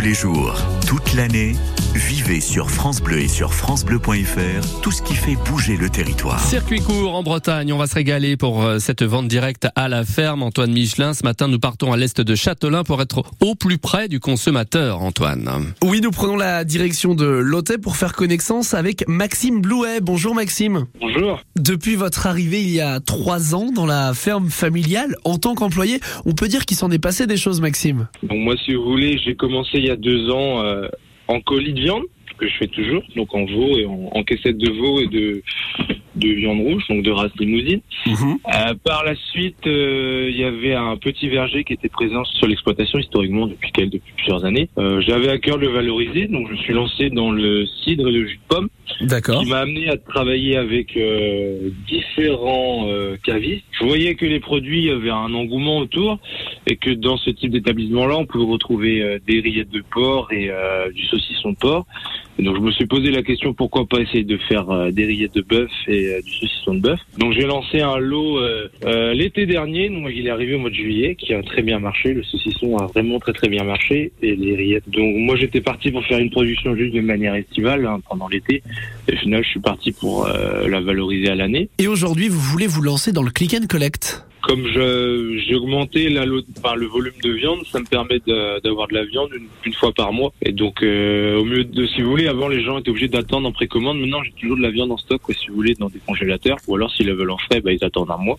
Tous les jours, toute l'année, vivez sur France Bleu et sur francebleu.fr tout ce qui fait bouger le territoire. Circuit court en Bretagne, on va se régaler pour euh, cette vente directe à la ferme. Antoine Michelin, ce matin nous partons à l'est de Châtelain pour être au plus près du consommateur, Antoine. Oui, nous prenons la direction de Lotte pour faire connaissance avec Maxime Blouet. Bonjour Maxime. Bonjour. Depuis votre arrivée il y a trois ans dans la ferme familiale, en tant qu'employé, on peut dire qu'il s'en est passé des choses Maxime. Donc moi, si vous voulez, j'ai commencé il y a deux ans euh, en colis de viande que je fais toujours, donc en veau et en, en caissette de veau et de, de viande rouge, donc de race limousine. Euh, par la suite, euh, il y avait un petit verger qui était présent sur l'exploitation historiquement depuis, quel- depuis plusieurs années. Euh, J'avais à cœur de le valoriser, donc je me suis lancé dans le cidre et le jus de pomme, D'accord. qui m'a amené à travailler avec différents cavistes. Je voyais que les produits avaient un engouement autour et que dans ce type d'établissement-là, on pouvait retrouver euh, des rillettes de porc et euh, du saucisson de porc. Et donc je me suis posé la question pourquoi pas essayer de faire euh, des rillettes de bœuf et euh, du saucisson de bœuf. Donc j'ai lancé un lot euh, euh, l'été dernier, donc il est arrivé au mois de juillet, qui a très bien marché. Le saucisson a vraiment très très bien marché et les rillettes. Donc moi j'étais parti pour faire une production juste de manière estivale hein, pendant l'été. Et au final je suis parti pour la valoriser à l'année. Et aujourd'hui, vous voulez vous lancer dans le click and collect? Comme j'ai augmenté la, enfin, le volume de viande, ça me permet de- d'avoir de la viande une, une fois par mois. Et donc, euh, au mieux de, si vous voulez, avant les gens étaient obligés d'attendre en précommande. Maintenant, j'ai toujours de la viande en stock, quoi, si vous voulez, dans des congélateurs. Ou alors, s'ils le veulent en frais, bah, ils attendent un mois.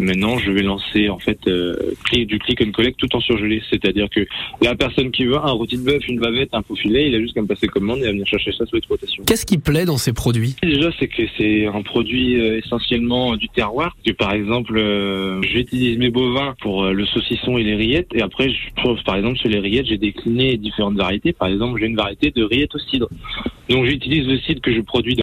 Maintenant, je vais lancer en fait euh, du click and collect tout en surgelé. C'est-à-dire que la personne qui veut un rôti de bœuf, une bavette, un faux filet, il a juste qu'à me passer commande et à venir chercher ça sur l'exploitation. Qu'est-ce qui plaît dans ces produits? Déjà, c'est que c'est un produit euh, essentiellement euh, du terroir. Que par exemple, euh, j'utilise mes bovins pour le saucisson et les rillettes. Et après, je trouve, par exemple, sur les rillettes, j'ai décliné différentes variétés. Par exemple, j'ai une variété de rillettes au cidre. Donc, j'utilise le cidre que je produis